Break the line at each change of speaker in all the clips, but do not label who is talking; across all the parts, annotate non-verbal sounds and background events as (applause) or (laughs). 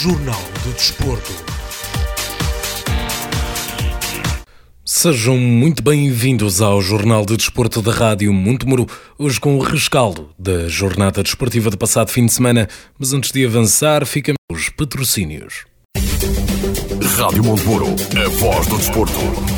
Jornal do Desporto. Sejam muito bem-vindos ao Jornal de Desporto da Rádio Montemuro, hoje com o rescaldo da jornada desportiva de passado fim de semana. Mas antes de avançar, ficam os patrocínios.
Rádio Montemuro, a voz do desporto.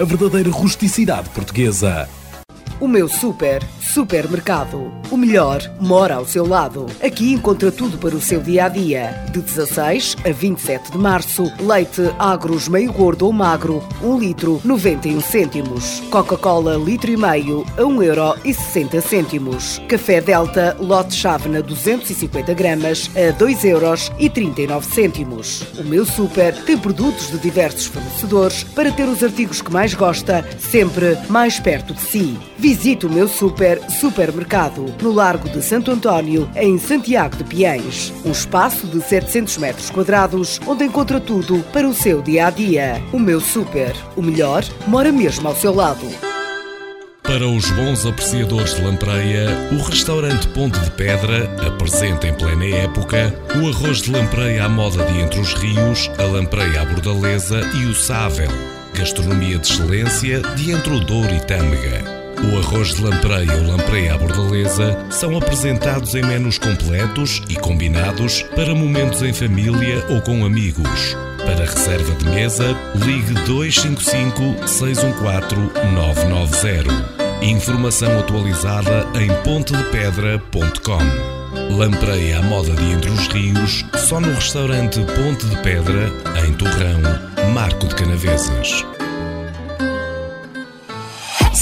a verdadeira rusticidade portuguesa.
O meu super, supermercado. O melhor mora ao seu lado. Aqui encontra tudo para o seu dia a dia. De 16 a 27 de março, leite agros meio gordo ou magro, 1 litro, 91 cêntimos. Coca-Cola litro e meio a 1 euro e 60 cêntimos. Café Delta lote chávena 250 gramas a 2 euros e 39 cêntimos. O meu super tem produtos de diversos fornecedores para ter os artigos que mais gosta, sempre mais perto de si. Visite o meu super supermercado no Largo de Santo António, em Santiago de Piens. Um espaço de 700 metros quadrados onde encontra tudo para o seu dia a dia. O meu super, o melhor, mora mesmo ao seu lado.
Para os bons apreciadores de lampreia, o restaurante Ponte de Pedra apresenta em plena época o arroz de lampreia à moda de Entre os Rios, a lampreia à bordaleza e o sável. Gastronomia de excelência de Entre o Douro e Tâmega. O arroz de lampreia ou lampreia à bordaleza são apresentados em menus completos e combinados para momentos em família ou com amigos. Para reserva de mesa, ligue 255 614 990. Informação atualizada em pontedepedra.com. Lampreia à moda de Entre os Rios, só no restaurante Ponte de Pedra, em Torrão, Marco de Canavesas.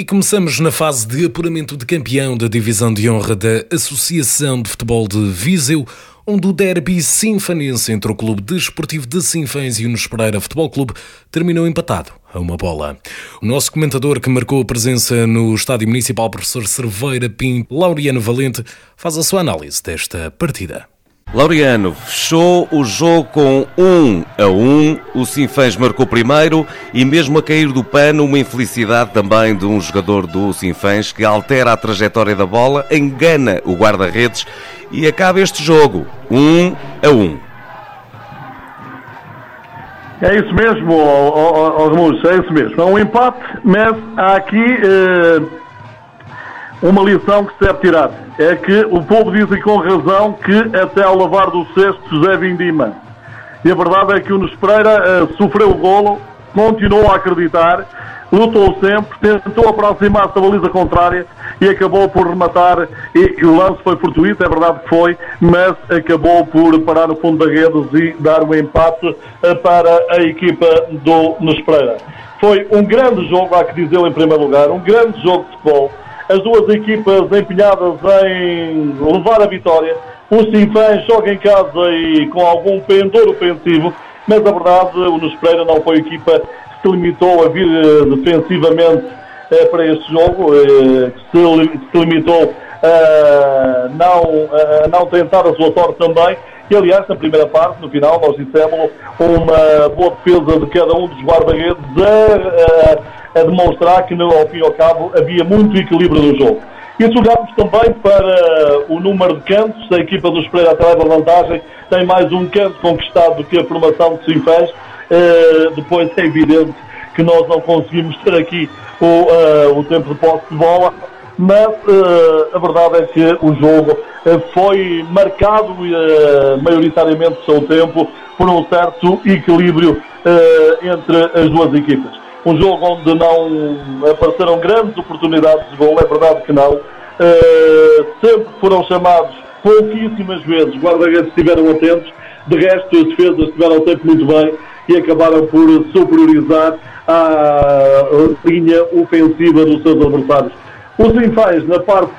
E começamos na fase de apuramento de campeão da divisão de honra da Associação de Futebol de Viseu, onde o derby sinfanense entre o Clube Desportivo de Sinfãs e o Nunes Pereira Futebol Clube terminou empatado a uma bola. O nosso comentador que marcou a presença no Estádio Municipal, professor Cerveira Pinto, Laureano Valente, faz a sua análise desta partida.
Laureano fechou o jogo com 1 a 1. O Sinfãs marcou primeiro e, mesmo a cair do pano, uma infelicidade também de um jogador do Sinfãs que altera a trajetória da bola, engana o guarda-redes e acaba este jogo 1 a 1.
É isso mesmo, Osmus, é isso mesmo. É um empate, mas há aqui eh, uma lição que se deve tirar. É que o povo diz e com razão que até ao lavar do cesto José Vindima. E a verdade é que o Nunes Pereira eh, sofreu o golo, continuou a acreditar, lutou sempre, tentou aproximar-se da baliza contrária e acabou por rematar. E, e, o lance foi fortuito, é verdade que foi, mas acabou por parar no fundo da rede e dar o empate eh, para a equipa do Nunes Pereira. Foi um grande jogo, há que dizê-lo em primeiro lugar, um grande jogo de futebol. As duas equipas empenhadas em levar a vitória. O Sinfãs joga em casa e com algum pendor ofensivo, mas a verdade, o Nunes não foi a equipa que se limitou a vir eh, defensivamente eh, para este jogo, eh, que se limitou a não, a não tentar a sua sorte também. E aliás, na primeira parte, no final, nós dissemos uma boa defesa de cada um dos guarda-redes a, a, a, demonstrar que, ao fim e ao cabo, havia muito equilíbrio no jogo. E olharmos também para o número de cantos, a equipa do Pereira até leva vantagem, tem mais um canto conquistado do que a formação de Sinfãs. Uh, depois é evidente que nós não conseguimos ter aqui o, uh, o tempo de posse de bola, mas uh, a verdade é que o jogo foi marcado maioritariamente o seu tempo por um certo equilíbrio entre as duas equipas um jogo onde não apareceram grandes oportunidades de gol, é verdade que não. Uh, sempre foram chamados pouquíssimas vezes, guarda-redes estiveram atentos, de resto as defesas estiveram sempre muito bem e acabaram por superiorizar a linha ofensiva dos seus adversários. Os Infães, na parte,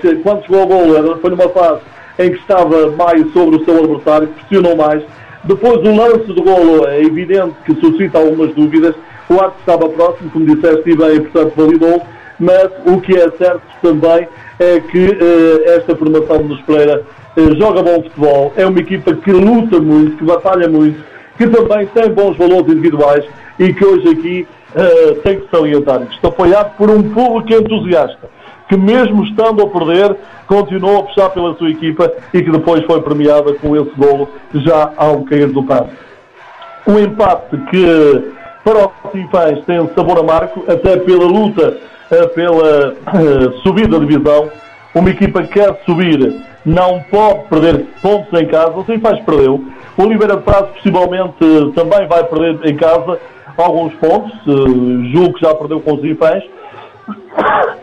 que, quando chegou ao gol, foi numa fase em que estava mais sobre o seu adversário, pressionou mais. Depois o lance do golo é evidente que suscita algumas dúvidas, o árbitro estava próximo, como disseste, e bem, portanto, validou. Mas o que é certo também é que uh, esta formação do Pereira uh, joga bom futebol, é uma equipa que luta muito, que batalha muito, que também tem bons valores individuais e que hoje aqui uh, tem que salientar isto. Apoiado por um público entusiasta, que mesmo estando a perder, continuou a puxar pela sua equipa e que depois foi premiada com esse golo já ao cair do passo. O empate que para os Sinfãs tem sabor amargo, até pela luta eh, pela uh, subida de divisão. Uma equipa que quer subir não pode perder pontos em casa. O Sinfãs perdeu. O Oliveira de Prazo possivelmente também vai perder em casa alguns pontos. Uh, julgo que já perdeu com os Sinfãs.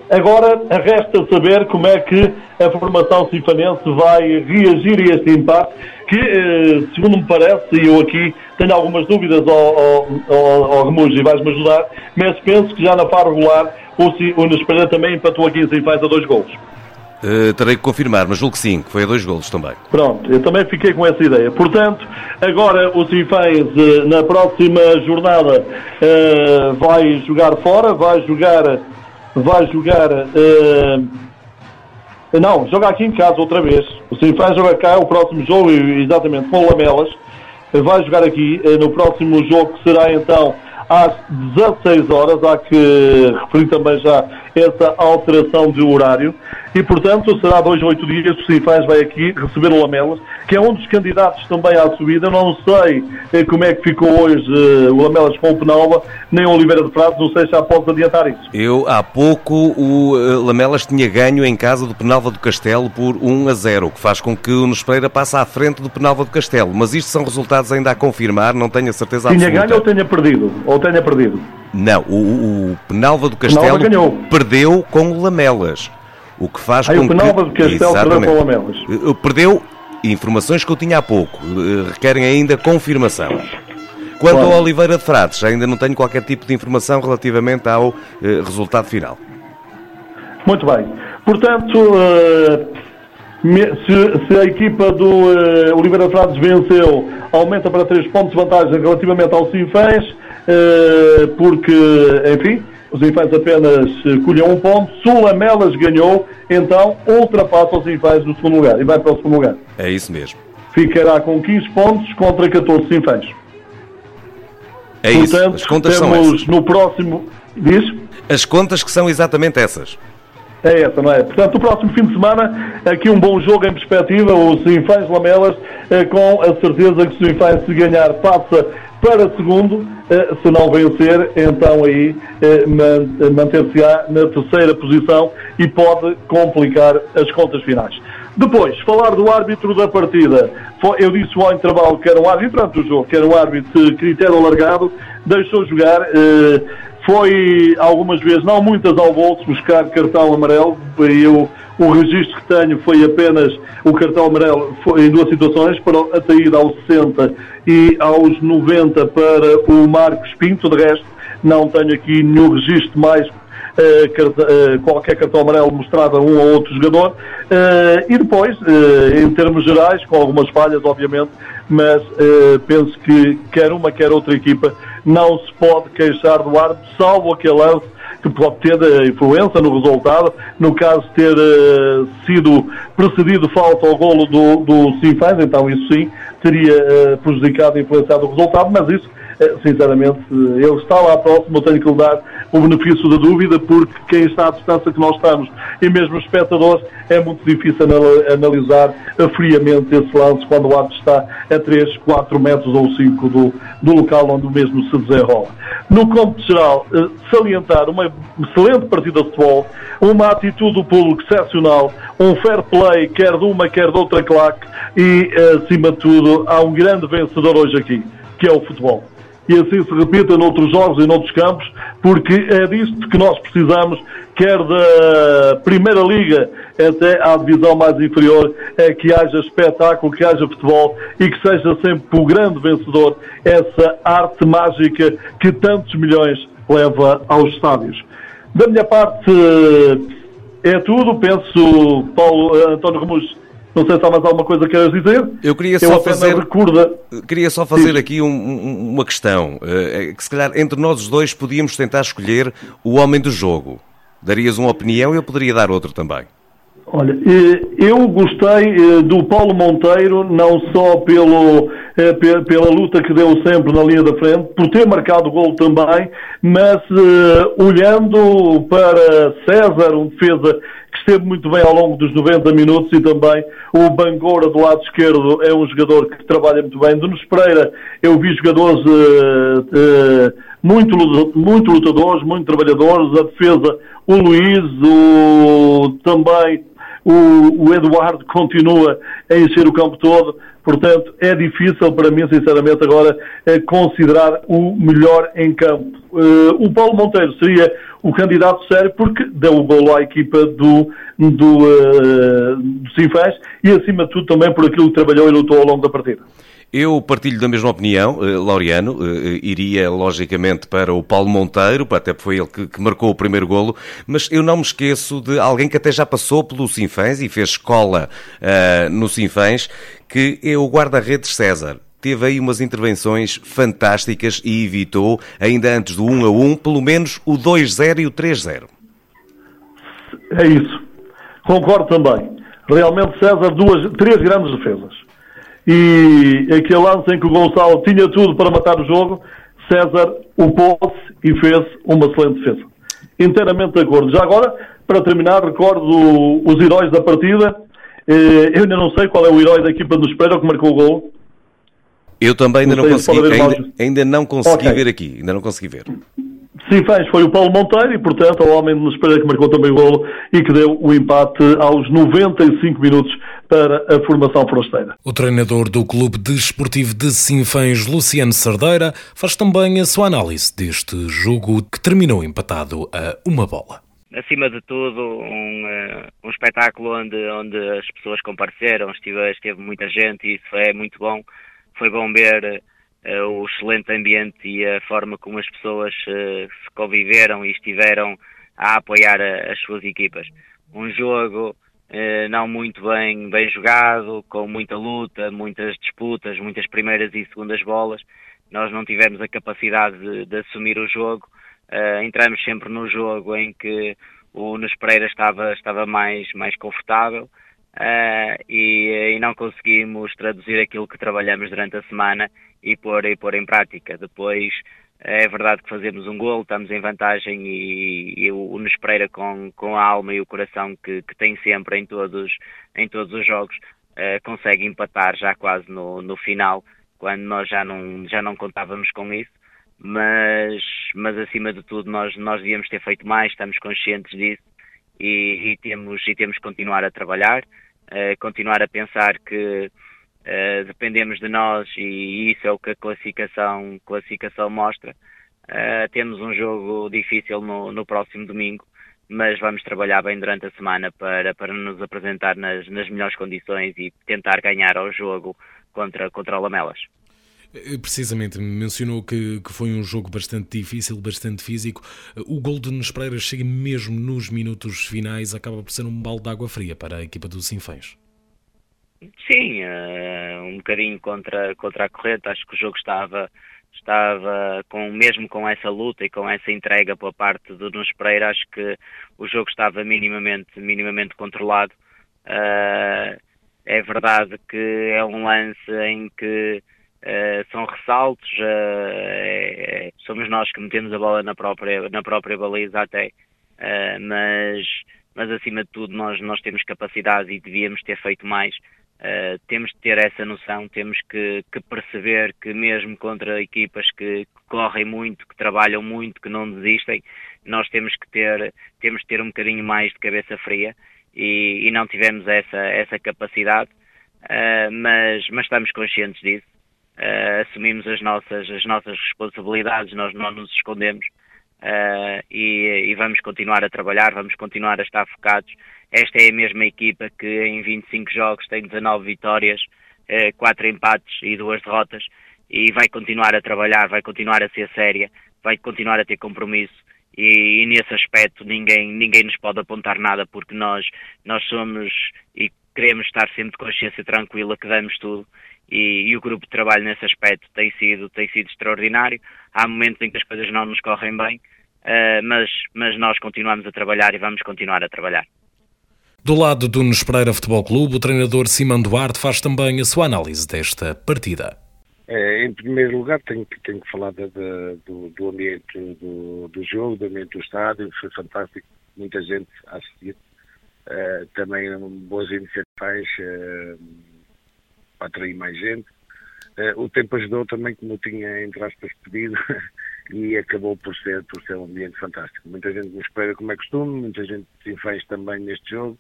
Agora resta saber como é que a formação sinfanense vai reagir a este empate, que, eh, segundo me parece, e eu aqui tenho algumas dúvidas ao, ao, Remujo e vais-me ajudar, mas penso que já na fase regular o, o também empatou aqui em faz a dois golos.
Uh, terei que confirmar, mas julgo que sim, que foi a dois golos também.
Pronto, eu também fiquei com essa ideia. Portanto, agora o Sinfãs uh, na próxima jornada uh, vai jogar fora, vai jogar vai jogar. Não, joga aqui em casa outra vez. O Sinfãs joga cá o próximo jogo, exatamente, com o Lamelas. Vai jogar aqui no próximo jogo, que será então às 16 horas. Há que referir também já essa alteração de horário. E, portanto, será dois ou oito dias que o Sinfãs vai aqui receber o Lamelas, que é um dos candidatos também à subida. Não sei eh, como é que ficou hoje eh, o Lamelas com o Penalva, nem o Oliveira de Prazo, não sei se já pode adiantar isso.
Eu, há pouco, o eh, Lamelas tinha ganho em casa do Penalva do Castelo por 1 a 0, o que faz com que o Nespereira passe à frente do Penalva do Castelo. Mas isto são resultados ainda a confirmar, não tenho a certeza
tinha absoluta. Tinha ganho ou tenha perdido? Ou tenha perdido?
Não, o, o Penalva do Castelo perdeu com Lamelas. O que faz
Aí
com
o Penalva do Castelo perdeu com Lamelas.
Eh, perdeu informações que eu tinha há pouco. Eh, requerem ainda confirmação. Quanto claro. ao Oliveira de Frades, ainda não tenho qualquer tipo de informação relativamente ao eh, resultado final.
Muito bem. Portanto, se, se, a equipa do Oliveira de Frades venceu, aumenta para 3 pontos de vantagem relativamente ao Sinfãs, porque, enfim, os Infantes apenas eh, colham um ponto. Sulamelas ganhou, então ultrapassa os Infantes no segundo lugar e vai para o segundo lugar.
É isso mesmo.
Ficará com 15 pontos contra 14 Infantes.
É Portanto, isso. As contas são essas.
no próximo. Diz?
As contas que são exatamente essas.
É essa, não é? Portanto, o próximo fim de semana, aqui um bom jogo em perspectiva, o Sinfãs Lamelas, eh, com a certeza que o Sinfãs, se ganhar, passa para segundo, eh, se não vencer, então aí eh, manter-se-á na terceira posição e pode complicar as contas finais. Depois, falar do árbitro da partida. Eu disse ao intervalo que era um árbitro, durante o jogo, que era um árbitro de critério alargado, deixou jogar, eh, foi algumas vezes, não muitas ao bolso, buscar cartão amarelo. Eu o registro que tenho foi apenas o cartão amarelo foi em duas situações, para a saída aos 60 e aos 90 para o Marcos Pinto. De resto, não tenho aqui nenhum registro mais uh, qualquer cartão amarelo mostrado a um ou outro jogador. Uh, e depois, em termos gerais, com algumas falhas, obviamente, mas penso que quer uma, quer outra equipa não se pode queixar do árbitro, salvo aquele lance que pode ter influência no resultado, no caso de ter uh, sido precedido falta ao golo do, do então isso sim teria uh, prejudicado e influenciado o resultado, mas isso eh, sinceramente, ele está lá próximo, eu tenho que lhe dar o benefício da dúvida, porque quem está à distância que nós estamos, e mesmo os espectadores, é muito difícil analisar friamente esse lance quando o árbitro está a 3, 4 metros ou 5 do, do local onde o mesmo se desenrola. No campo geral, eh, salientar uma excelente partida de futebol, uma atitude do público excepcional, um fair play, quer de uma, quer de outra claque, e, acima de tudo, há um grande vencedor hoje aqui, que é o futebol e assim se repita noutros jogos e noutros campos, porque é disto que nós precisamos, quer da Primeira Liga até à divisão mais inferior, é que haja espetáculo, que haja futebol e que seja sempre o grande vencedor essa arte mágica que tantos milhões leva aos estádios. Da minha parte é tudo, penso, Paulo António Ramos não sei se há mais alguma coisa que queres dizer.
Eu queria só fazer, recorda... queria só fazer aqui um, um, uma questão, uh, que se calhar entre nós os dois podíamos tentar escolher o homem do jogo. Darias uma opinião e eu poderia dar outra também.
Olha, eh, eu gostei eh, do Paulo Monteiro, não só pelo, pela luta que deu sempre na linha da frente, por ter marcado o gol também, mas olhando para César, um defesa que esteve muito bem ao longo dos 90 minutos e também o Bangora do lado esquerdo é um jogador que trabalha muito bem. Nunes Pereira, eu vi jogadores uh, uh, muito, muito lutadores, muito trabalhadores, a defesa, o Luís, o, também o, o Eduardo continua a encher o campo todo. Portanto, é difícil para mim, sinceramente, agora eh, considerar o melhor em campo. Uh, o Paulo Monteiro seria o candidato sério porque deu o golo à equipa do, do, uh, do Sinfãs e, acima de tudo, também por aquilo que trabalhou e lutou ao longo da partida.
Eu partilho da mesma opinião, Laureano, iria logicamente para o Paulo Monteiro, até foi ele que, que, marcou o primeiro golo, mas eu não me esqueço de alguém que até já passou pelo Sinfãs e fez escola uh, no Sinfãs, que é o guarda-redes César. Teve aí umas intervenções fantásticas e evitou, ainda antes do 1 a 1, pelo menos o 2-0 e o 3-0.
É isso. Concordo também. Realmente, César, duas, três grandes defesas. E aquele lance em que o Gonçalo tinha tudo para matar o jogo, César o pôs e fez uma excelente defesa. Inteiramente de acordo. Já agora, para terminar, recordo os heróis da partida eh, eu ainda não sei qual é o herói da equipa do Espera que marcou o gol.
Eu também ainda não, não consegui, ainda, ainda, não consegui okay. ver aqui, ainda não consegui ver.
Sim, fez, foi o Paulo Monteiro e, portanto, o homem do Espera que marcou também o golo e que deu o empate aos 95 minutos para a formação forasteira.
O treinador do Clube Desportivo de Sinfãs, Luciano Sardeira, faz também a sua análise deste jogo que terminou empatado a uma bola
acima de tudo, um, uh, um espetáculo onde, onde as pessoas compareceram, esteve, esteve muita gente e isso é muito bom. Foi bom ver uh, o excelente ambiente e a forma como as pessoas uh, se conviveram e estiveram a apoiar a, as suas equipas. Um jogo não muito bem, bem jogado, com muita luta, muitas disputas, muitas primeiras e segundas bolas. Nós não tivemos a capacidade de, de assumir o jogo Uh, entramos sempre no jogo em que o Nunes Pereira estava, estava mais, mais confortável uh, e, e, não conseguimos traduzir aquilo que trabalhamos durante a semana e pôr, e pôr em prática. Depois é verdade que fazemos um gol, estamos em vantagem e, e o Nunes Pereira com, com a alma e o coração que, que tem sempre em todos, em todos os jogos uh, consegue empatar já quase no, no final, quando nós já não, já não contávamos com isso. Mas, mas acima de tudo nós, nós devíamos ter feito mais, estamos conscientes disso e, e temos, e temos que continuar a trabalhar, uh, continuar a pensar que uh, dependemos de nós e isso é o que a classificação, classificação mostra. Uh, temos um jogo difícil no, no próximo domingo, mas vamos trabalhar bem durante a semana para, para nos apresentar nas, nas melhores condições e tentar ganhar ao jogo contra, contra o Lamelas.
Eh, precisamente, mencionou que, que foi um jogo bastante difícil, bastante físico. O gol de Nunes Pereira chega mesmo nos minutos finais, acaba por ser um balde de água fria para a equipa dos Sinfãs.
Sim, uh, um bocadinho contra, contra a corrente. Acho que o jogo estava, estava com, mesmo com essa luta e com essa entrega pela parte do Nunes Pereira, acho que o jogo estava minimamente, minimamente controlado. Uh, é verdade que é um lance em que Uh, são ressaltos, uh, é, somos nós que metemos a bola na própria, na própria baliza até, uh, mas, mas acima de tudo nós, nós temos capacidade e devíamos ter feito mais. Temos de ter essa noção, temos que, que, perceber que mesmo contra equipas que, que, correm muito, que trabalham muito, que não desistem, nós temos que ter, temos de ter um bocadinho mais de cabeça fria e, e não tivemos essa, essa capacidade, mas, mas estamos conscientes disso. Uh, assumimos as nossas, as nossas responsabilidades, nós não nos escondemos uh, e, e, vamos continuar a trabalhar, vamos continuar a estar focados. Esta é a mesma equipa que em 25 jogos tem 19 vitórias, uh, eh, 4 empates e 2 derrotas. E vai continuar a trabalhar, vai continuar a ser séria, vai continuar a ter compromisso. E, e, nesse aspecto ninguém, ninguém nos pode apontar nada porque nós, nós somos e queremos estar sempre de consciência tranquila que damos tudo e, e, o grupo de trabalho nesse aspecto tem sido, tem sido extraordinário. Há momentos em que as coisas não nos correm bem, uh, mas, mas nós continuamos a trabalhar e vamos continuar a trabalhar.
Do lado do Nunes Pereira Futebol Clube, o treinador Simão Duarte faz também a sua análise desta partida.
É, em primeiro lugar, tenho, tenho que falar de, de, do, do, ambiente do, do, jogo, do ambiente do estádio, foi fantástico, muita gente a assistir. Uh, também boas iniciativas. Uh, para atrair mais gente. Uh, o tempo ajudou também, como eu tinha, entre aspas, pedido, (laughs) e acabou por ser, por ser um ambiente fantástico. Muita gente me espera como é costume, muita gente se fez também neste jogo.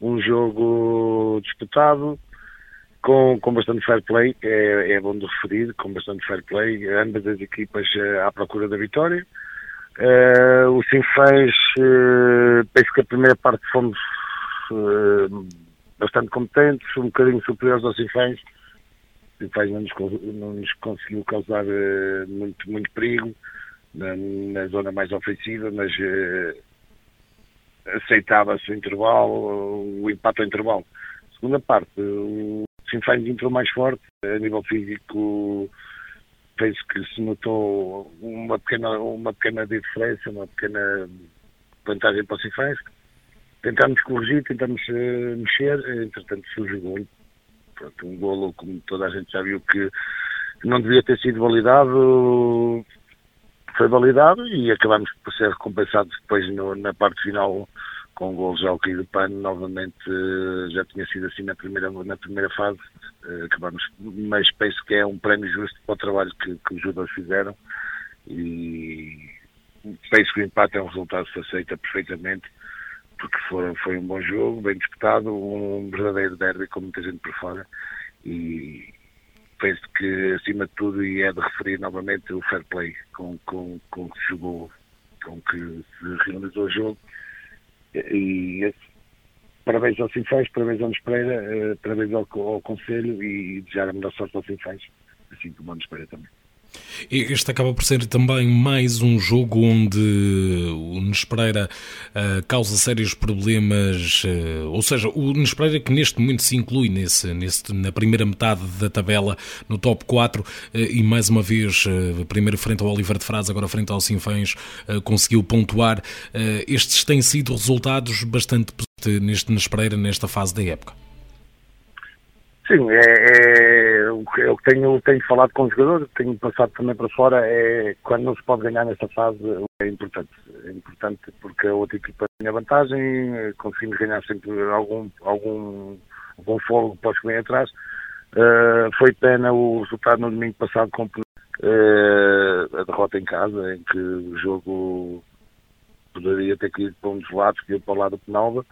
Um jogo disputado, com, com bastante fair play, é, é bom de referir, com bastante fair play, ambas as equipas uh, à procura da vitória. Uh, o Sinfãs, uh, penso que a primeira parte fomos uh, bastante competentes, um bocadinho superiores aos Sinfãs. Sinfãs não nos, não nos conseguiu causar uh, muito, muito perigo na, na, zona mais ofensiva, mas uh, aceitava-se o intervalo, o empate ao intervalo. Segunda parte, o Sinfãs entrou mais forte, a nível físico fez que se notou uma pequena, uma pequena diferença, uma pequena vantagem para o Sinfãs tentámos corrigir, tentámos uh, mexer, entretanto surge o golo. Pronto, um golo, como toda a gente já viu, que não devia ter sido validado, foi validado e acabamos por ser recompensados depois no, na parte final com o golo já ao cair do pano, novamente uh, já tinha sido assim na primeira, na primeira fase, acabamos, mas penso que é um prémio justo para o trabalho que, que os jogadores fizeram. E penso que o empate é um resultado que se aceita perfeitamente porque foram, foi um bom jogo, bem disputado, um verdadeiro derby com muita gente por fora e penso que acima de tudo e é de referir novamente o fair play com, com, com que se jogou, com que se realizou o jogo e esse, parabéns ao Sinfãs, parabéns ao Pereira, eh, parabéns ao, ao Conselho e desejar a melhor sorte ao Sinfãs, assim como ao Pereira também.
Este acaba por ser também mais um jogo onde o Nunes Pereira uh, causa sérios problemas, uh, ou seja, o Nunes Pereira que neste momento se inclui nesse, nesse, na primeira metade da tabela, no top 4, uh, e mais uma vez, primeiro frente ao Oliver de Fraz, agora frente ao Sinfãs, conseguiu pontuar. estes têm sido resultados bastante positivos neste Nunes Pereira nesta fase da época.
Sim, é, é, o que eu tenho, tenho falado com os jogadores, tenho passado também para fora, é quando não se pode ganhar nessa fase é importante. É importante porque a outra equipa tem a vantagem, conseguimos ganhar sempre algum, algum, algum fogo para os que vêm atrás. Uh, foi pena o resultado no domingo passado com uh, a derrota em casa, em que o jogo poderia ter ido para um dos lados, que ia para o lado do Penalva.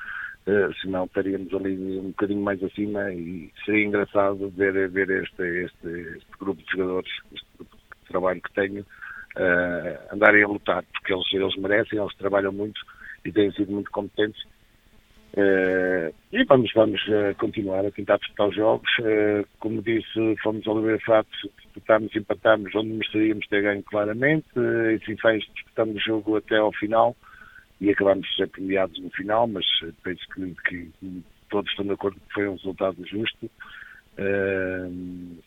Uh, senão estaríamos ali um bocadinho mais acima e seria engraçado ver, ver este, este, este grupo de jogadores, este grupo de trabalho que tenho, uh, andarem a lutar, porque eles, eles merecem, eles trabalham muito e têm sido muito competentes Uh, e vamos, vamos continuar a tentar disputar os jogos. Como disse, fomos ao Oliveira Fatos, disputámos empatámos onde mereceríamos ter ganho claramente. Uh, e fez disputamos o jogo até ao final e acabámos de ser premiados no final, mas penso que, que, todos estão de acordo que foi um resultado justo,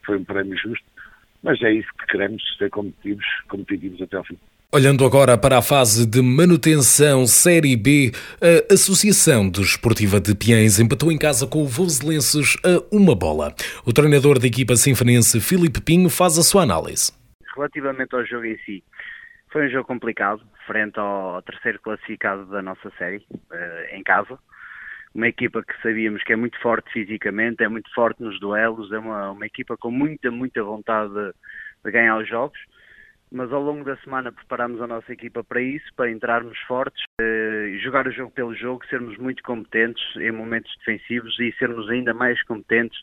foi um prémio justo, mas é isso que queremos, ser competitivos, competitivos até ao fim.
Olhando agora para a fase de manutenção Série B, a Associação Desportiva de Piens empatou em casa com o Voselenses a uma bola. O treinador da equipa sinfonense, Filipe Pinho, faz a sua análise.
Relativamente ao jogo em si, foi um jogo complicado, frente ao terceiro classificado da nossa série, eh, em casa. Uma equipa que sabíamos que é muito forte fisicamente, é muito forte nos duelos, é uma, uma equipa com muita, muita vontade de, de ganhar os jogos mas ao longo da semana preparamos a nossa equipa para isso, para entrarmos fortes, eh, jogar o jogo pelo jogo, sermos muito competentes em momentos defensivos e sermos ainda mais competentes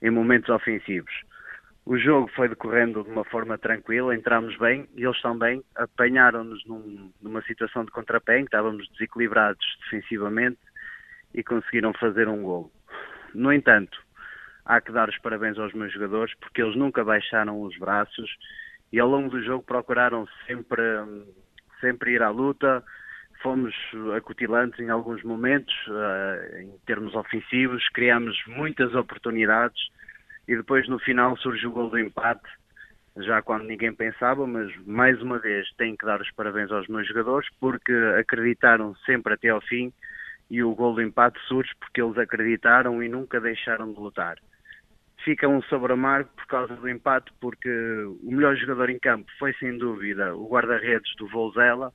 em momentos ofensivos. O jogo foi decorrendo de uma forma tranquila, entramos bem e eles também apanharam-nos num, numa situação de contrapé em que estávamos desequilibrados defensivamente e conseguiram fazer um gol. No entanto, há que dar os parabéns aos meus jogadores porque eles nunca baixaram os braços e ao longo do jogo procuraram sempre, sempre ir à luta. Fomos acutilantes em alguns momentos, uh, em termos ofensivos, criamos muitas oportunidades e depois no final surge o gol do empate, já quando ninguém pensava, mas mais uma vez tenho que dar os parabéns aos meus jogadores porque acreditaram sempre até ao fim e o gol do empate surge porque eles acreditaram e nunca deixaram de lutar. Fica um sabor amargo por causa do empate, porque o melhor jogador em campo foi sem dúvida o guarda-redes do Volzela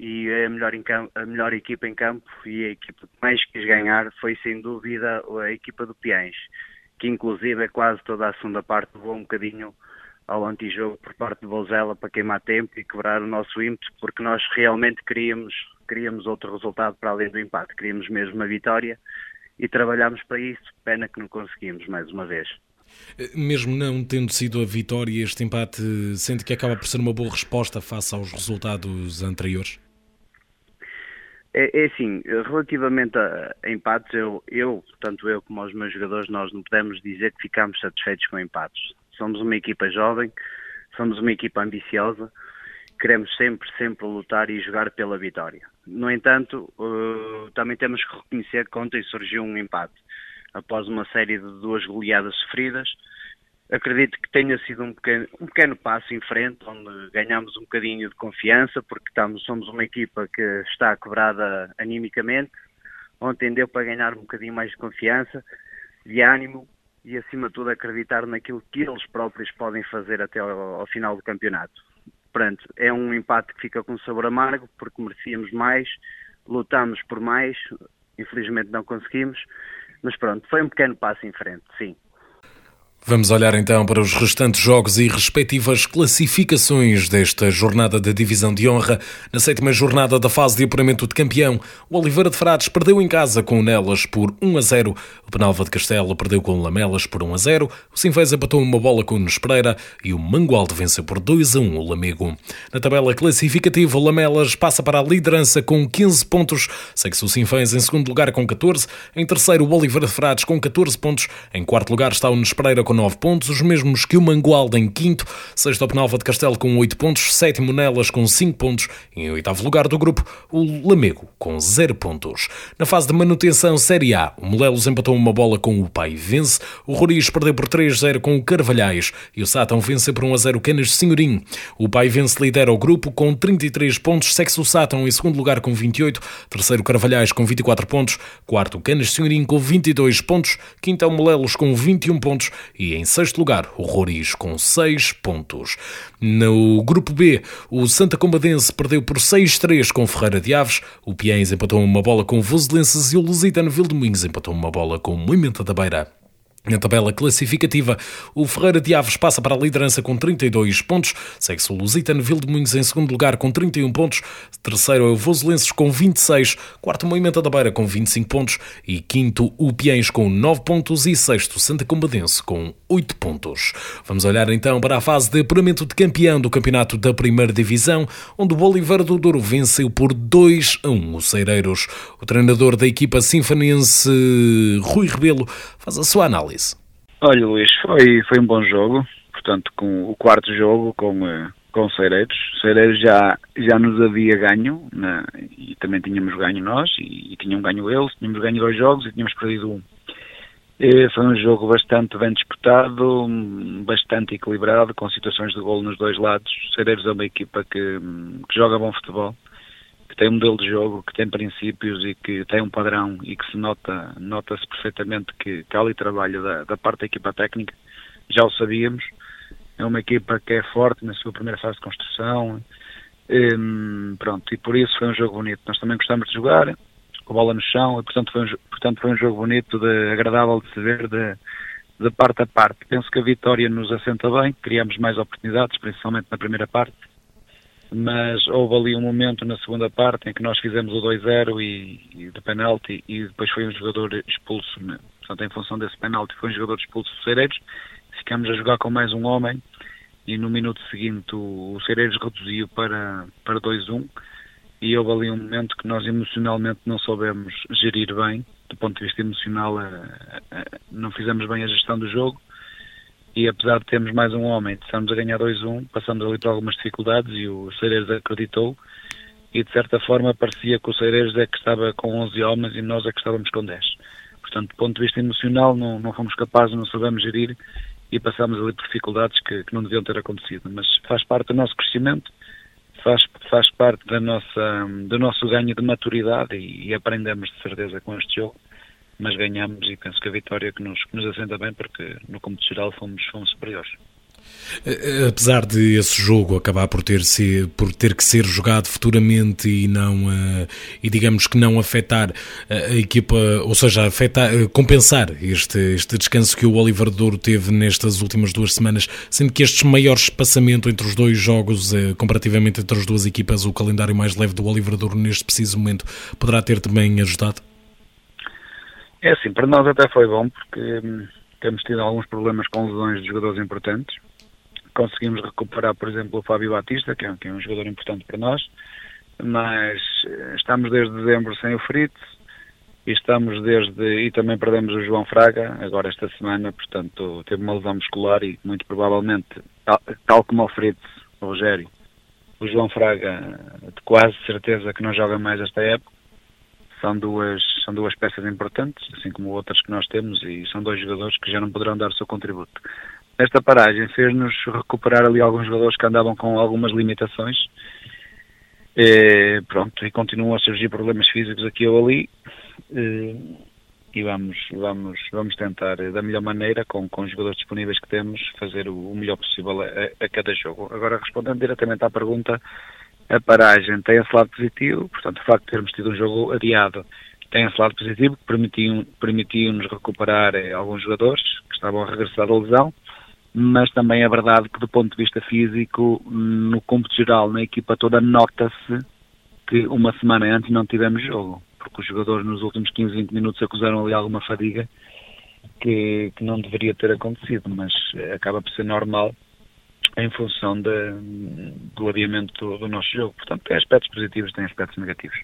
e é a melhor, campo, a melhor equipa em campo e a equipa que mais quis ganhar foi sem dúvida a equipa do Piães, que inclusive é quase toda a segunda parte levou um bocadinho ao antijogo por parte do Volzela para queimar tempo e quebrar o nosso ímpeto, porque nós realmente queríamos, queríamos outro resultado para além do empate, queríamos mesmo a vitória e trabalhámos para isso. Pena que não conseguimos mais uma vez.
Mesmo não tendo sido a vitória, este empate sente que acaba por ser uma boa resposta face aos resultados anteriores?
É, é assim, relativamente a, a, empates, eu, eu, tanto eu como os meus jogadores, nós não podemos dizer que ficamos satisfeitos com empates. Somos uma equipa jovem, somos uma equipa ambiciosa, queremos sempre, sempre lutar e jogar pela vitória. No entanto, uh, também temos que reconhecer que ontem surgiu um empate. Após uma série de duas goleadas sofridas, acredito que tenha sido um pequeno, um pequeno passo em frente, onde ganhamos um bocadinho de confiança, porque estamos, somos uma equipa que está quebrada animicamente. Ontem deu para ganhar um bocadinho mais de confiança, de ânimo e, acima de tudo, acreditar naquilo que eles próprios podem fazer até ao, ao final do campeonato. Pronto, é um empate que fica com sabor amargo, porque merecíamos mais, lutámos por mais, infelizmente não conseguimos, mas pronto, foi um pequeno passo em frente, sim.
Vamos olhar então para os restantes jogos e respectivas classificações desta jornada da Divisão de Honra. Na sétima jornada da fase de apuramento de campeão, o Oliveira de Frades perdeu em casa com o Nelas por 1 a 0. O Penalva de Castelo perdeu com o Lamelas por 1 a 0. O Sinfés empatou uma bola com o Nespreira e o Mangualde venceu por 2 a 1 o Lamego. Na tabela classificativa, o Lamelas passa para a liderança com 15 pontos. Segue-se o Sinfés em segundo lugar com 14. Em terceiro, o Oliveira de Frades com 14 pontos. Em quarto lugar está o Nespreira com 9 pontos, os mesmos que o Mangualde em quinto, sexto o Penalva de Castelo com 8 pontos, sétimo Nelas com 5 pontos e em oitavo lugar do grupo o Lamego com 0 pontos. Na fase de manutenção Série A, o Molelos empatou uma bola com o Pai Vence, o Roriz perdeu por 3-0 com o Carvalhais e o Sátão venceu por 1-0 o Canas de Senhorim. O Pai Vence lidera o grupo com 33 pontos, segue-se o Sátão em segundo lugar com 28, terceiro Carvalhais com 24 pontos, quarto Canas de Senhorim com 22 pontos, quinto é o Molelos com 21 pontos e em sexto lugar, o Roriz com 6 pontos. No grupo B, o Santa Combadense perdeu por 6-3 com Ferreira de Aves, o Piens empatou uma bola com Voselenses e o Lusitano Vildomingos empatou uma bola com Moimenta da Beira. Na tabela classificativa, o Ferreira de Aves passa para a liderança com 32 pontos, segue-se o Lusitano Vildemunhos em segundo lugar com 31 pontos, terceiro é o Voselenses com 26, quarto Moimenta da Beira com 25 pontos e quinto o Piens com 9 pontos e sexto Santa Combadense com 8 pontos. Vamos olhar então para a fase de apuramento de campeão do campeonato da primeira divisão, onde o Oliveira do Douro venceu por 2 a 1 os Ceireiros. O treinador da equipa sinfonense Rui Rebelo faz a sua análise.
Olha, Luís, foi, foi um bom jogo. Portanto, com o quarto jogo com, eh, com Cereiros. Cereiros já, já nos havia ganho e também tínhamos ganho nós e, e tinham ganho eles. Tínhamos ganho dois jogos e tínhamos perdido um. E foi um jogo bastante bem disputado, bastante equilibrado, com situações de golo nos dois lados. Cereiros é uma equipa que, que joga bom futebol tem um modelo de jogo, que tem princípios e que tem um padrão e que se nota, nota-se perfeitamente que, que há ali trabalho da, da parte da equipa técnica, já o sabíamos. É uma equipa que é forte na sua primeira fase de construção. E, pronto, e por isso foi um jogo bonito. Nós também gostamos de jogar, com a bola no chão, e portanto foi um, portanto foi um jogo bonito, de, agradável de se ver, de, de parte a parte. Penso que a vitória nos assenta bem, criamos mais oportunidades, principalmente na primeira parte mas houve ali um momento na segunda parte em que nós fizemos o 2-0 e, e de penalti e depois foi um jogador expulso, né? portanto em função desse penalti foi um jogador expulso do Cereiros, ficamos a jogar com mais um homem e no minuto seguinte o, o Cereiros reduziu para, para 2-1 e houve ali um momento que nós emocionalmente não soubemos gerir bem, do ponto de vista emocional não fizemos bem a gestão do jogo e apesar de termos mais um homem, estamos a ganhar 2-1, passamos ali por algumas dificuldades e o Cereiros acreditou. E de certa forma parecia que o Cereiros é que estava com 11 homens e nós é que estávamos com 10. Portanto, do ponto de vista emocional não, não fomos capazes, não soubemos gerir e passamos ali por dificuldades que, que não deviam ter acontecido, mas faz parte do nosso crescimento, faz, faz parte da nossa, do nosso ganho de maturidade e, e aprendemos de certeza com este jogo mas ganhamos e penso que a vitória que nos, que nos assenta bem porque no cômputo geral fomos, fomos superiores.
Eh, eh, apesar de esse jogo acabar por ter, se, por ter que ser jogado futuramente e não uh, e digamos que não afetar a equipa, ou seja, afetar, compensar este, este descanso que o Oliver Douro teve nestas últimas duas semanas, sendo que este maior espaçamento entre os dois jogos, comparativamente entre as duas equipas, o calendário mais leve do Oliver Douro neste preciso momento, poderá ter também ajudado?
É assim, para nós até foi bom porque hum, temos tido alguns problemas com lesões de jogadores importantes. Conseguimos recuperar, por exemplo, o Fábio Batista, que é, que é um jogador importante para nós, mas eh, estamos desde dezembro sem o Fritz e estamos desde e também perdemos o João Fraga agora esta semana, portanto teve uma lesão muscular e muito provavelmente, tal, tal como o Fritz, o Rogério, o João Fraga de quase certeza que não joga mais esta época são duas, são duas peças importantes, assim como outras que nós temos, e são dois jogadores que já não poderão dar o seu contributo. Esta paragem fez-nos recuperar ali alguns jogadores que andavam com algumas limitações, e, pronto, e continuam a surgir problemas físicos aqui ou ali, e, e vamos, vamos, vamos tentar, da melhor maneira, com, com os jogadores disponíveis que temos, fazer o, o melhor possível a, a cada jogo. Agora, respondendo diretamente à pergunta, a paragem tem esse lado positivo, portanto, o facto de termos tido um jogo adiado tem esse lado positivo, que permitiu-nos permitiu recuperar eh, alguns jogadores que estavam a regressar da lesão, mas também é verdade que, do ponto de vista físico, no cômputo geral, na equipa toda, nota-se que uma semana antes não tivemos jogo, porque os jogadores nos últimos 15, 20 minutos acusaram ali alguma fadiga que, que não deveria ter acontecido, mas eh, acaba por ser normal em função do adiamento do nosso jogo. Portanto, tem aspectos positivos, tem aspectos negativos.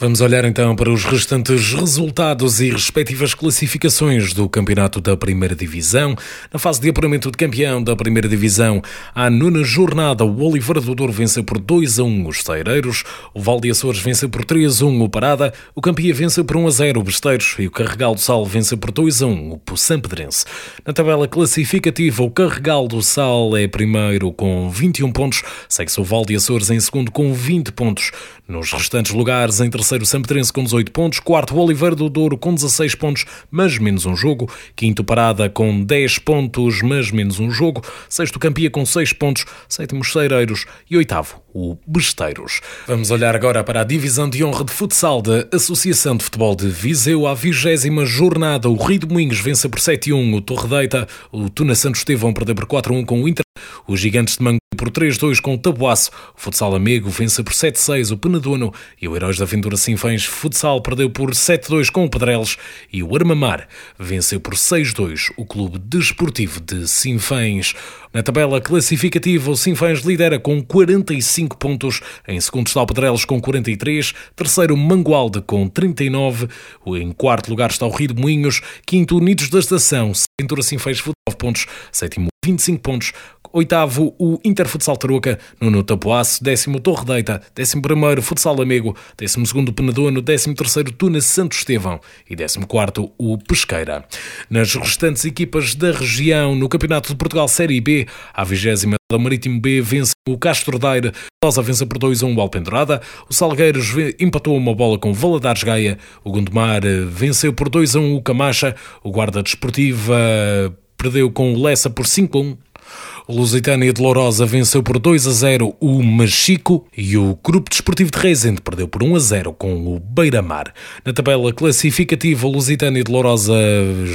Vamos olhar então para os restantes resultados e respectivas classificações do Campeonato da Primeira Divisão. Na fase de apuramento de campeão da Primeira Divisão, à nona jornada, o Oliveira do Douro venceu por 2 a 1 os Ceireiros, o Valde Açores venceu por 3 a 1 o Parada, o Campia venceu por 1 a 0 o Besteiros e o Carregal do Sal venceu por 2 a 1 o Poçam Pedrense. Na tabela classificativa, o Carregal do Sal é primeiro com 21 pontos, segue-se o Valde Açores em segundo com 20 pontos. Nos restantes lugares, em terceiro Sampedrense com 18 pontos, quarto Oliveira do Douro com 16 pontos, mas menos um jogo, quinto Parada com 10 pontos, mas menos um jogo, sexto Campia com 6 pontos, sétimo Cheireiros e oitavo o Besteiros. Vamos olhar agora para a divisão de honra de futsal da Associação de Futebol de Viseu, à vigésima jornada. O Rio de Moinhos vence por 7-1 o Torre Deita, o Tuna Santo Estevão perdeu por 4-1 com o Inter, os Gigantes de Mangue por 3-2 com o Tabuaço. O Futsal Amigo vence por 7-6 o Penedono e o Heróis da Aventura Sinfãs Futsal perdeu por 7-2 com o Pedreles e o Armamar venceu por 6-2 o Clube Desportivo de Sinfãs. Na tabela classificativa, o Sinfãs lidera com 45 pontos, em segundo está o Pedreles com 43, terceiro Mangualde com 39, em quarto lugar está o Rio de Moinhos, quinto Unidos da Estação, Cintura Sinfãs 19 pontos, sétimo 25 pontos, Oitavo, o Inter Futsal Tarouca, nono Tapoaço, décimo Torre Deita, décimo primeiro Futsal Amigo, décimo segundo Penedono, décimo terceiro Tuna Santo Estevão. E décimo quarto o Pesqueira. Nas restantes equipas da região, no Campeonato de Portugal Série B, a vigésima da Marítimo B vence o Castro Daire, Rosa vence por 2-1 o Alpendurada, o Salgueiros empatou uma bola com o Valadares Gaia, o Gondomar venceu por 2-1 o Camacha, o Guarda Desportiva perdeu com o Lessa por 5-1 o Lusitânia de Lourosa venceu por 2 a 0 o Machico e o Grupo Desportivo de Reisende perdeu por 1 a 0 com o Beira-Mar. Na tabela classificativa, Lusitânia de Lourosa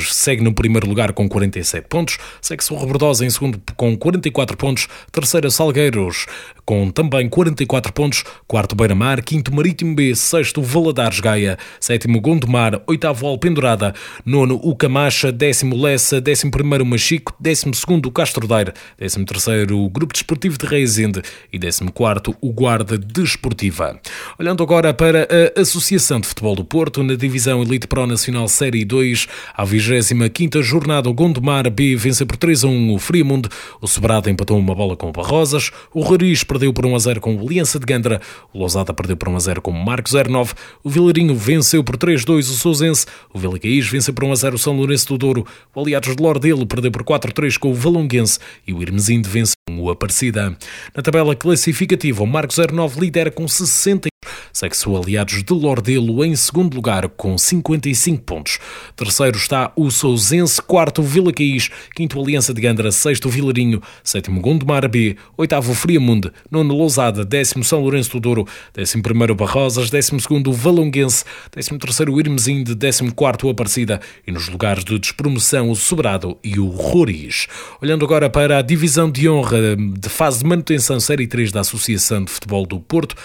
segue no primeiro lugar com 47 pontos, segue-se o Rebordosa em segundo com 44 pontos, terceira Salgueiros com também 44 pontos, quarto Beira-Mar, quinto Marítimo B, sexto Valadares Gaia, sétimo Gondomar, oitavo Alpendurada, nono o Camacha, décimo Lessa, décimo primeiro Machico, décimo segundo Castro Daire, 13º o Grupo Desportivo de Reisende e 14º o Guarda Desportiva. Olhando agora para a Associação de Futebol do Porto, na divisão Elite Pro Nacional Série 2, à 25ª jornada o Gondomar B vence por 3 a 1 o Friamundo, o Sobrado empatou uma bola com o Barrosas, o Roriz perdeu por 1 a 0 com o Aliança de Gandra, o Lousada perdeu por 1 a 0 com o Marcos 09, o Vilarinho venceu por 3 a 2 o Sousense, o Vila Caís venceu por 1 a 0 o São Lourenço do Douro, o Aliados de Lordelo perdeu por 4 a 3 com o Valonguense. E o Irmes Hermesinde vence o Aparecida. Na tabela classificativa, o Marcos 09 lidera com 60 Segue-se o Aliados de Lordelo em segundo lugar com 55 pontos. Terceiro está o Sousense, quarto Vila Caís, quinto Aliança de Gandra, sexto Vilarinho, sétimo Gondomar B, oitavo Friamunde, nono Lousada, décimo São Lourenço do Douro, décimo primeiro Barrosas, décimo segundo Valonguense, décimo terceiro Irmesinde, décimo quarto Aparecida e nos lugares de despromoção o Sobrado e o Roriz. Olhando agora para a divisão de honra de fase de manutenção Série 3 da Associação de Futebol do Porto,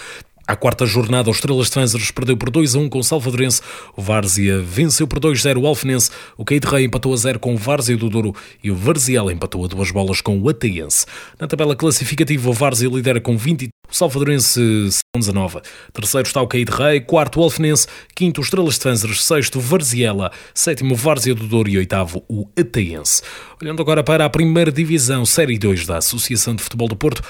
à quarta jornada, o Estrelas Trânsaros perdeu por 2 a 1 com o Salvadorense. O Várzea venceu por 2 a 0 o Alfenense. O Caí de Rei empatou a 0 com o Várzea do Douro e o Varziel empatou a duas bolas com o Ateense. Na tabela classificativa, o Várzea lidera com 20 o Salvadorense 19. Terceiro está o Caí de Rei, quarto o Alfenense, quinto o Estrelas Trânsaros, sexto o Varziela, sétimo o Várzea do Douro e oitavo o Ateense. Olhando agora para a primeira divisão, Série 2 da Associação de Futebol do Porto,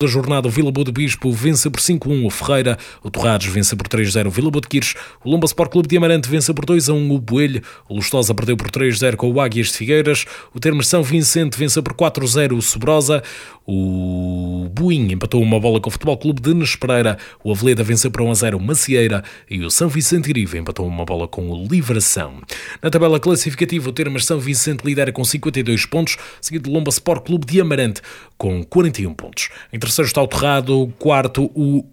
da jornada o Vila Boa de Bispo vence por 5-1 o Ferreira, o Torrados vence por 3-0 o Vila Boa de Quires, o Lomba Sport Clube de Amarante vence por 2-1 o Boelho, o Lustosa perdeu por 3-0 com o Águias de Figueiras, o Termas São Vicente vence por 4-0 o Sobrosa, o Buim empatou uma bola com o Futebol Clube de Nespereira, o Aveleda venceu por 1-0 o Macieira e o São Vicente Irive empatou uma bola com o Livração. Na tabela classificativa, o Termas São Vicente lidera com 52 42 pontos, seguido de Lomba Sport Clube de Amarante com 41 pontos. Em terceiro está o quarto o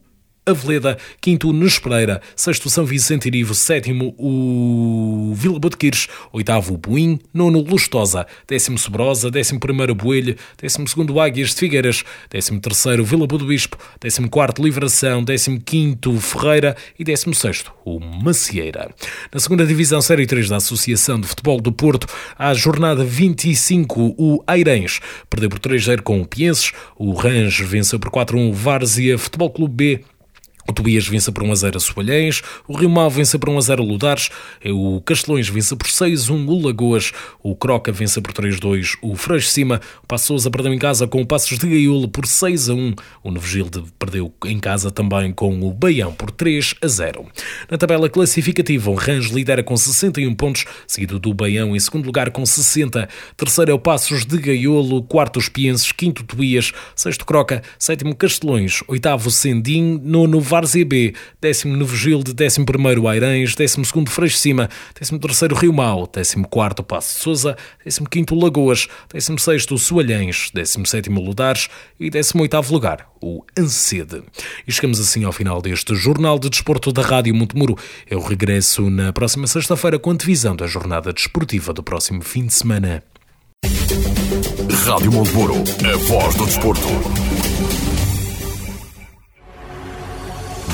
Aveleda, quinto Nunes Pereira, sexto São Vicente Irivo, sétimo o Vila Botequires, oitavo Buim, nono Lustosa, décimo Sobrosa, décimo primeiro Boelho, décimo segundo Águias de Figueiras, décimo terceiro Vila Boa do Bispo, décimo quarto Livração, décimo quinto Ferreira e décimo sexto o Macieira. Na segunda divisão Série 3 da Associação de Futebol do Porto, à jornada 25 o Airens perdeu por 3-0 com o Pienses, o Range venceu por 4-1 o Várzea Futebol Clube B, o Tobias vence por 1 a 0 a Soalhães, o Rio Mau vence por 1 a 0 a Ludares, o Castelões vence por 6 a 1 o Lagoas, o Croca vence por 3 a 2 o Freixo Cima, o Passos a perdeu em casa com o Passos de Gaiolo por 6 a 1, o Novegilde perdeu em casa também com o Baião por 3 a 0. Na tabela classificativa, o Range lidera com 61 pontos, seguido do Baião em segundo lugar com 60, terceiro é o Passos de Gaiolo, quarto os Pienses, quinto Tobias, sexto Croca, sétimo Castelões, oitavo Sendim, nono Várzea B, décimo Novo Gilde, décimo primeiro Airães, décimo segundo Freixo Cima, décimo terceiro Rio Mau, décimo quarto Passo de décimo quinto Lagoas, décimo sexto Soalhães, décimo sétimo Ludares e décimo oitavo lugar, o Ancede. E chegamos assim ao final deste Jornal de Desporto da Rádio Montemuro. Eu regresso na próxima sexta-feira com a divisão da jornada desportiva do próximo fim de semana.
Rádio Montemuro, a voz do desporto.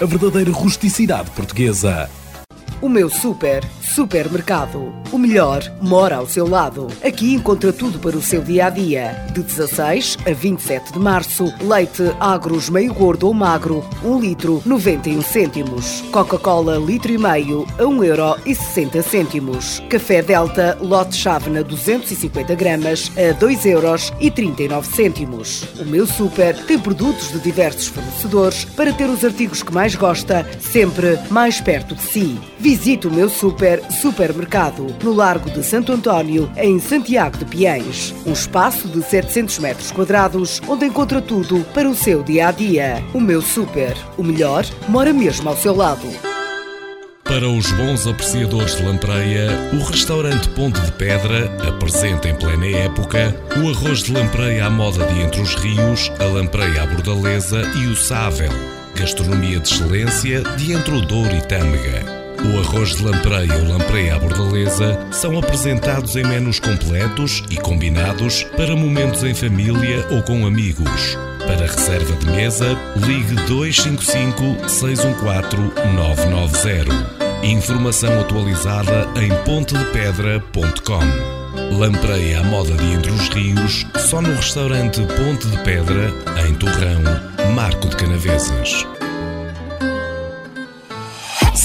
a verdadeira rusticidade portuguesa.
O meu super, supermercado. O melhor mora ao seu lado. Aqui encontra tudo para o seu dia a dia. De 16 a 27 de março, leite agros meio gordo ou magro, 1 litro 91 cêntimos. Coca-Cola litro e meio a 1 euro e 60 cêntimos. Café Delta lote chávena 250 gramas a 2 euros e 39 cêntimos. O meu super tem produtos de diversos fornecedores para ter os artigos que mais gosta sempre mais perto de si. Visite o meu super supermercado no Largo de Santo António, em Santiago de Piens. Um espaço de 700 metros quadrados onde encontra tudo para o seu dia a dia. O meu super, o melhor, mora mesmo ao seu lado.
Para os bons apreciadores de lampreia, o restaurante Ponte de Pedra apresenta em plena época o arroz de lampreia à moda de Entre os Rios, a lampreia à bordaleza e o sável. Gastronomia de excelência de Entre o Douro e Tâmega. O arroz de lampreia ou lampreia à bordaleza são apresentados em menus completos e combinados para momentos em família ou com amigos. Para reserva de mesa, ligue 255 614 990. Informação atualizada em pontedepedra.com. Lampreia à moda de Entre os Rios, só no restaurante Ponte de Pedra, em Torrão, Marco de Canavesas.